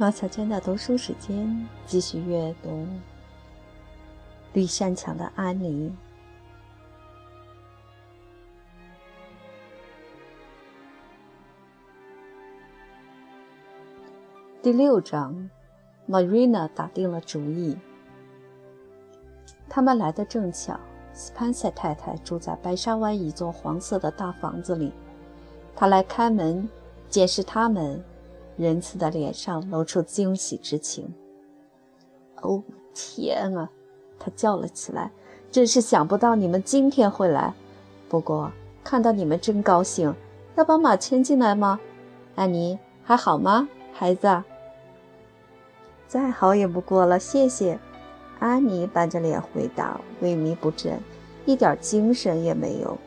马小娟的读书时间，继续阅读《绿山墙的安妮》第六章。Marina 打定了主意。他们来的正巧，斯潘塞太太住在白沙湾一座黄色的大房子里。她来开门，见是他们。仁慈的脸上露出惊喜之情。哦，天啊！他叫了起来：“真是想不到你们今天会来。不过看到你们真高兴。要把马牵进来吗？安妮，还好吗，孩子？”“再好也不过了，谢谢。”安妮板着脸回答，萎靡不振，一点精神也没有。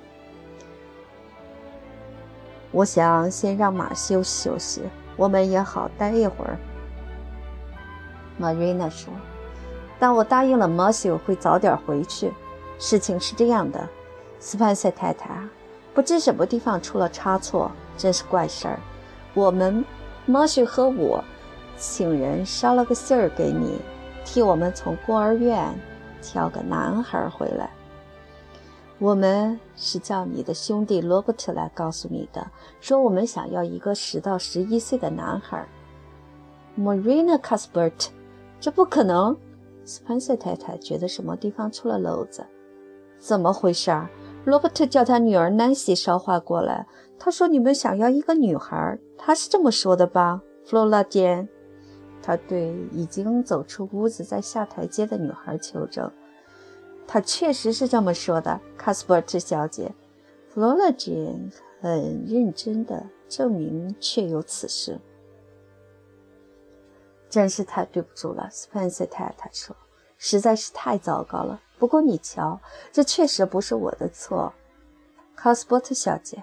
我想先让马休息休息。我们也好待一会儿。Marina 说：“但我答应了 m a r c 会早点回去。事情是这样的，斯潘塞太太，不知什么地方出了差错，真是怪事儿。我们 m a r c 和我请人捎了个信儿给你，替我们从孤儿院挑个男孩回来。”我们是叫你的兄弟罗伯特来告诉你的，说我们想要一个十到十一岁的男孩。Marina Cuthbert，这不可能。斯潘塞太太觉得什么地方出了篓子，怎么回事？罗伯特叫他女儿南希捎话过来，他说你们想要一个女孩，他是这么说的吧？弗洛拉姐，他对已经走出屋子在下台阶的女孩求证。他确实是这么说的，卡斯伯特小姐。弗洛拉金很认真地证明确有此事。真是太对不住了，斯潘塞太太说，实在是太糟糕了。不过你瞧，这确实不是我的错，卡斯伯特小姐。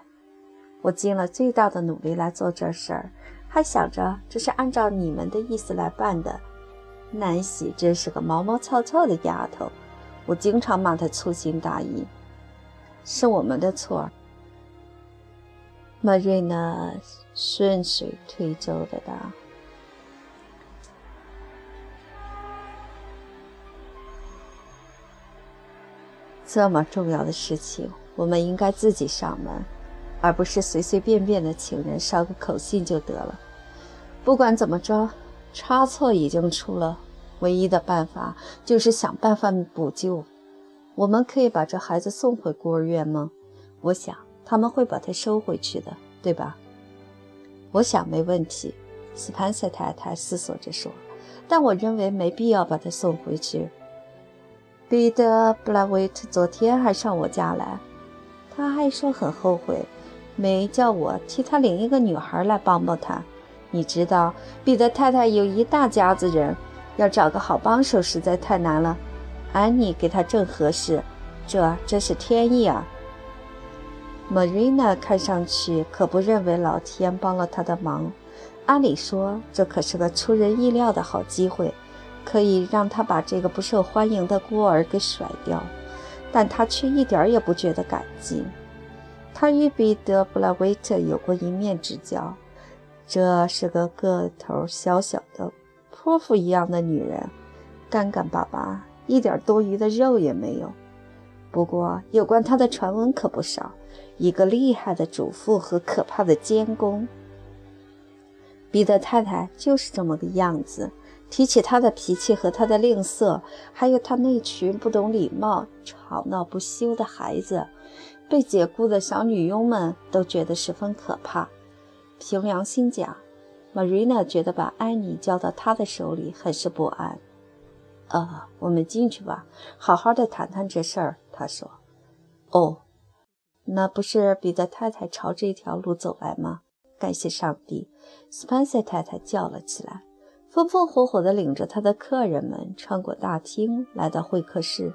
我尽了最大的努力来做这事儿，还想着这是按照你们的意思来办的。南希真是个毛毛躁躁的丫头。我经常骂他粗心大意，是我们的错。玛瑞娜顺水推舟的答：“这么重要的事情，我们应该自己上门，而不是随随便便的请人捎个口信就得了。不管怎么着，差错已经出了。”唯一的办法就是想办法补救。我们可以把这孩子送回孤儿院吗？我想他们会把他收回去的，对吧？我想没问题。斯潘塞太太思索着说：“但我认为没必要把他送回去。”彼得·布拉维特昨天还上我家来，他还说很后悔没叫我替他领一个女孩来帮帮他。你知道，彼得太太有一大家子人。要找个好帮手实在太难了，安妮给他正合适，这真是天意啊。Marina 看上去可不认为老天帮了他的忙，按理说这可是个出人意料的好机会，可以让他把这个不受欢迎的孤儿给甩掉，但他却一点也不觉得感激。他与彼得·布拉维特有过一面之交，这是个个头小小的。泼妇一样的女人，干干巴巴，一点多余的肉也没有。不过，有关她的传闻可不少，一个厉害的主妇和可怕的监工。彼得太太就是这么个样子。提起她的脾气和她的吝啬，还有她那群不懂礼貌、吵闹不休的孩子，被解雇的小女佣们都觉得十分可怕。凭良心讲。Marina 觉得把安妮交到他的手里很是不安。呃，我们进去吧，好好的谈谈这事儿。他说：“哦，那不是彼得太太朝这条路走来吗？感谢上帝！”斯潘塞太太叫了起来，风风火火地领着他的客人们穿过大厅，来到会客室。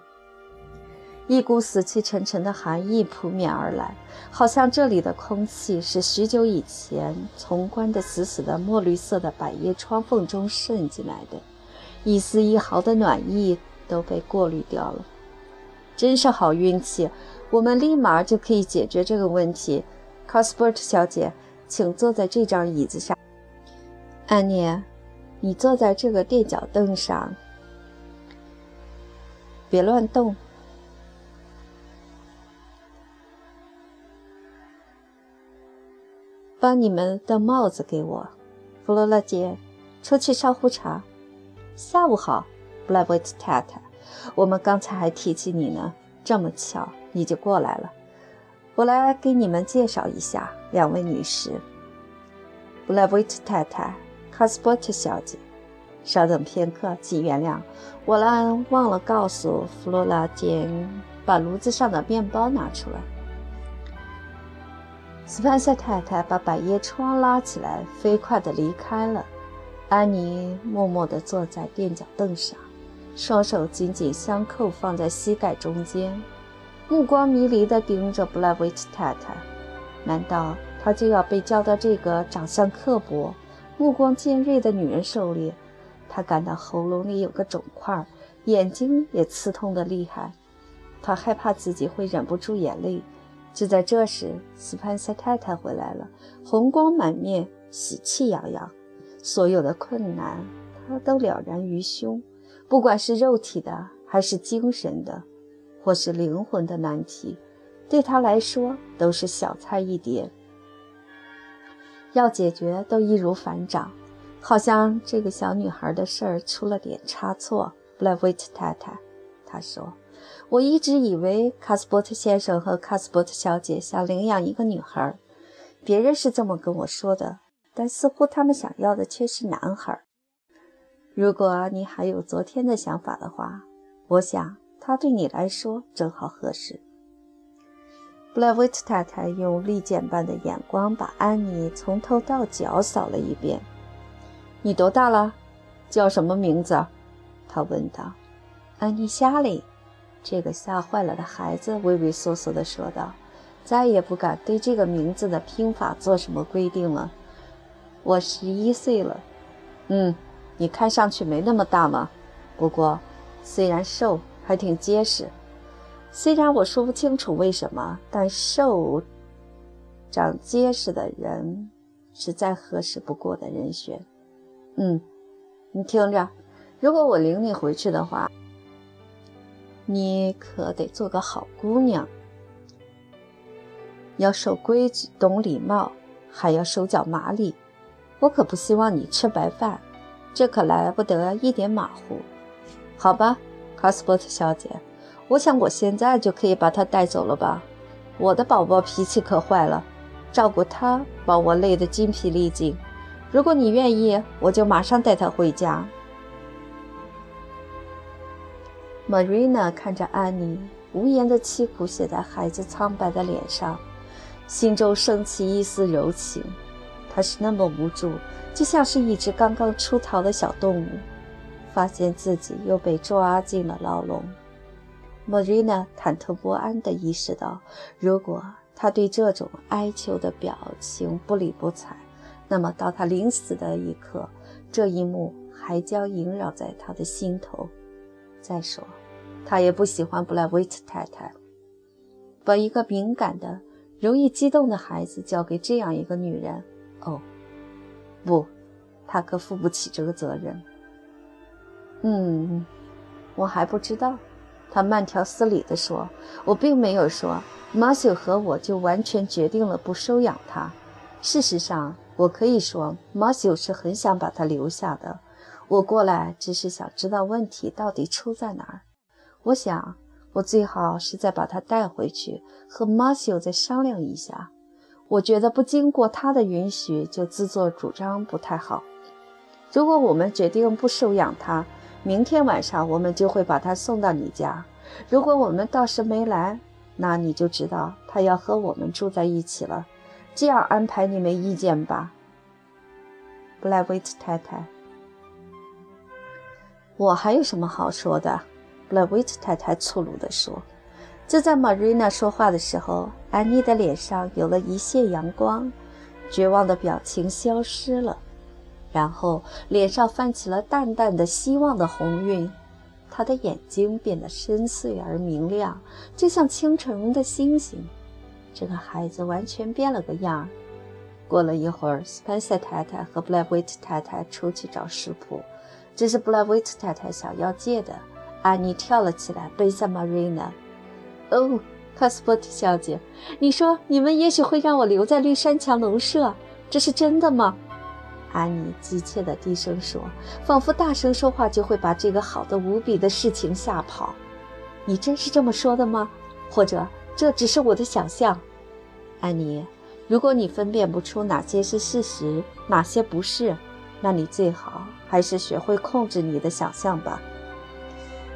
一股死气沉沉的寒意扑面而来，好像这里的空气是许久以前从关得死死的墨绿色的百叶窗缝中渗进来的，一丝一毫的暖意都被过滤掉了。真是好运气，我们立马就可以解决这个问题。Cosbert 小姐，请坐在这张椅子上。安妮，你坐在这个垫脚凳上，别乱动。把你们的帽子给我，弗罗拉姐，出去烧壶茶。下午好，布莱维特太太，我们刚才还提起你呢，这么巧你就过来了。我来给你们介绍一下两位女士，布莱维特太太，卡斯波特小姐。稍等片刻，请原谅，我呢忘了告诉弗罗拉姐，把炉子上的面包拿出来。斯潘塞太太把百叶窗拉起来，飞快地离开了。安妮默默地坐在垫脚凳上，双手紧紧相扣放在膝盖中间，目光迷离地盯着布莱维特太太。难道她就要被交到这个长相刻薄、目光尖锐的女人手里？她感到喉咙里有个肿块，眼睛也刺痛得厉害。她害怕自己会忍不住眼泪。就在这时，斯潘塞太太回来了，红光满面，喜气洋洋。所有的困难，她都了然于胸。不管是肉体的，还是精神的，或是灵魂的难题，对她来说都是小菜一碟。要解决，都易如反掌。好像这个小女孩的事儿出了点差错。布莱维特太太，她说。我一直以为卡斯伯特先生和卡斯伯特小姐想领养一个女孩，别人是这么跟我说的，但似乎他们想要的却是男孩。如果你还有昨天的想法的话，我想他对你来说正好合适。布莱维特太太用利剑般的眼光把安妮从头到脚扫了一遍。你多大了？叫什么名字？他问道。安妮·夏莉。这个吓坏了的孩子畏畏缩缩地说道：“再也不敢对这个名字的拼法做什么规定了。”我十一岁了。嗯，你看上去没那么大嘛。不过，虽然瘦，还挺结实。虽然我说不清楚为什么，但瘦、长结实的人是再合适不过的人选。嗯，你听着，如果我领你回去的话。你可得做个好姑娘，要守规矩、懂礼貌，还要手脚麻利。我可不希望你吃白饭，这可来不得一点马虎。好吧，卡斯伯特小姐，我想我现在就可以把她带走了吧。我的宝宝脾气可坏了，照顾他把我累得筋疲力尽。如果你愿意，我就马上带他回家。Marina 看着安妮无言的凄苦写在孩子苍白的脸上，心中升起一丝柔情。她是那么无助，就像是一只刚刚出逃的小动物，发现自己又被抓进了牢笼。Marina 忐忑不安地意识到，如果她对这种哀求的表情不理不睬，那么到她临死的一刻，这一幕还将萦绕在她的心头。再说，他也不喜欢布莱维特太太。把一个敏感的、容易激动的孩子交给这样一个女人，哦，不，他可负不起这个责任。嗯，我还不知道。他慢条斯理地说：“我并没有说马修和我就完全决定了不收养他。事实上，我可以说马修是很想把他留下的。”我过来只是想知道问题到底出在哪儿。我想，我最好是再把他带回去，和马修再商量一下。我觉得不经过他的允许就自作主张不太好。如果我们决定不收养他，明天晚上我们就会把他送到你家。如果我们到时没来，那你就知道他要和我们住在一起了。这样安排你没意见吧，布莱维特太太？我还有什么好说的？布莱维特太太粗鲁地说。就在玛瑞娜说话的时候，安妮的脸上有了一线阳光，绝望的表情消失了，然后脸上泛起了淡淡的希望的红晕。她的眼睛变得深邃而明亮，就像清晨的星星。这个孩子完全变了个样。过了一会儿，斯潘塞太太和布莱维特太太出去找食谱，这是布莱维特太太想要借的。安妮跳了起来，奔向玛瑞娜。哦，卡斯伯特小姐，你说你们也许会让我留在绿山墙农舍，这是真的吗？安妮急切地低声说，仿佛大声说话就会把这个好的无比的事情吓跑。你真是这么说的吗？或者这只是我的想象？安妮，如果你分辨不出哪些是事实，哪些不是，那你最好还是学会控制你的想象吧。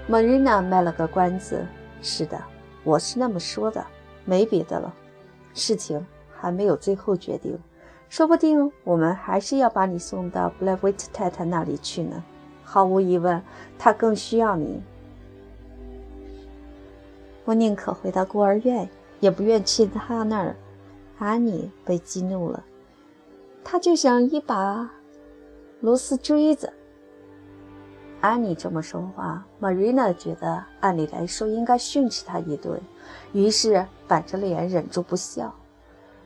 Marina 卖了个关子。是的，我是那么说的，没别的了。事情还没有最后决定，说不定我们还是要把你送到 Blackwood 太太那里去呢。毫无疑问，她更需要你。我宁可回到孤儿院，也不愿去他那儿。安妮被激怒了，她就像一把螺丝锥子。安妮这么说话，Marina 觉得按理来说应该训斥她一顿，于是板着脸忍住不笑。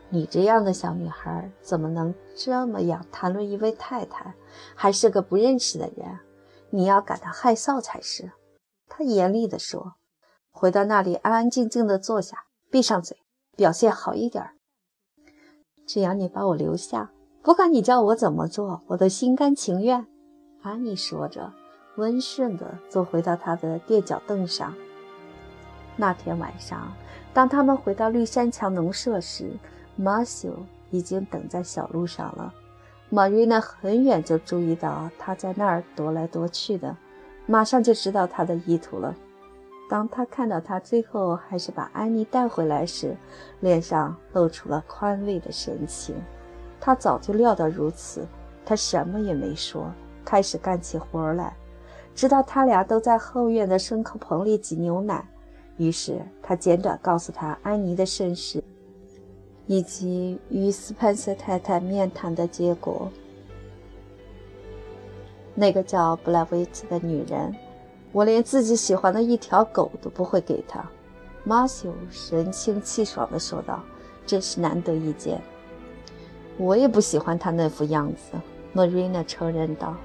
你这样的小女孩怎么能这么样谈论一位太太，还是个不认识的人？你要感到害臊才是。她严厉地说：“回到那里，安安静静地坐下，闭上嘴，表现好一点。只要你把我留下，不管你叫我怎么做，我都心甘情愿。”安妮说着。温顺地坐回到他的垫脚凳上。那天晚上，当他们回到绿山墙农舍时，马修已经等在小路上了。玛瑞娜很远就注意到他在那儿踱来踱去的，马上就知道他的意图了。当他看到他最后还是把安妮带回来时，脸上露出了宽慰的神情。他早就料到如此，他什么也没说，开始干起活来。直到他俩都在后院的牲口棚里挤牛奶，于是他简短告诉他安妮的身世，以及与斯潘瑟太太面谈的结果。那个叫布莱维茨的女人，我连自己喜欢的一条狗都不会给她。马修神清气爽地说道：“真是难得一见。”我也不喜欢她那副样子，玛瑞娜承认道。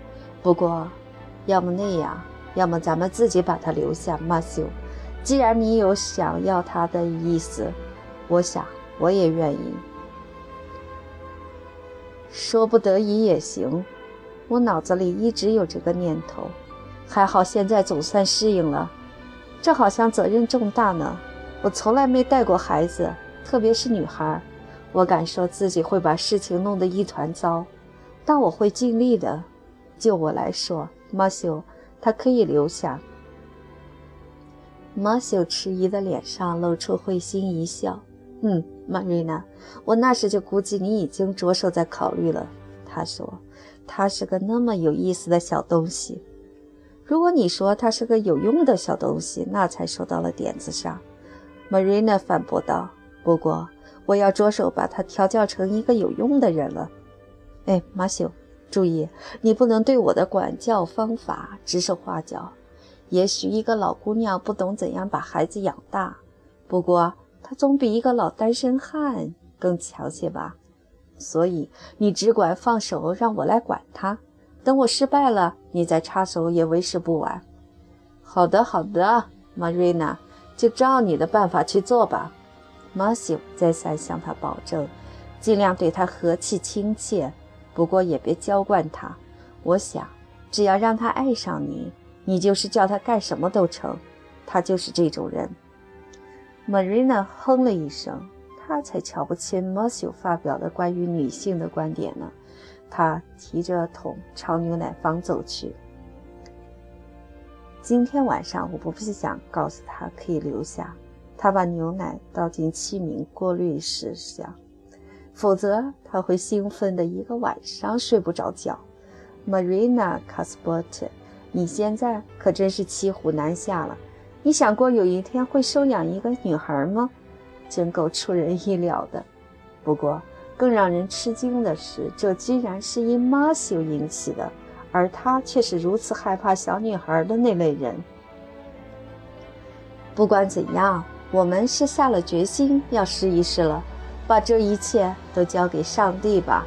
不过。要么那样，要么咱们自己把他留下，马修。既然你有想要他的意思，我想我也愿意。说不得已也行，我脑子里一直有这个念头。还好现在总算适应了。这好像责任重大呢。我从来没带过孩子，特别是女孩。我敢说自己会把事情弄得一团糟，但我会尽力的。就我来说。马修，他可以留下。马修迟疑的脸上露出会心一笑。嗯，玛瑞娜，我那时就估计你已经着手在考虑了。他说：“他是个那么有意思的小东西。如果你说他是个有用的小东西，那才说到了点子上。”玛瑞娜反驳道：“不过，我要着手把他调教成一个有用的人了。”哎，马修。注意，你不能对我的管教方法指手画脚。也许一个老姑娘不懂怎样把孩子养大，不过她总比一个老单身汉更强些吧。所以你只管放手，让我来管她。等我失败了，你再插手也为时不晚。好的，好的，玛瑞娜，就照你的办法去做吧。马修再三向她保证，尽量对她和气亲切。不过也别娇惯他，我想，只要让他爱上你，你就是叫他干什么都成。他就是这种人。Marina 哼了一声，他才瞧不起 Matthew 发表的关于女性的观点呢。他提着桶朝牛奶房走去。今天晚上我不是想告诉他可以留下。他把牛奶倒进器皿过滤时想。否则他会兴奋的一个晚上睡不着觉。Marina c a s p o t 你现在可真是骑虎难下了。你想过有一天会收养一个女孩吗？真够出人意料的。不过更让人吃惊的是，这居然是因马修引起的，而他却是如此害怕小女孩的那类人。不管怎样，我们是下了决心要试一试了。把这一切都交给上帝吧。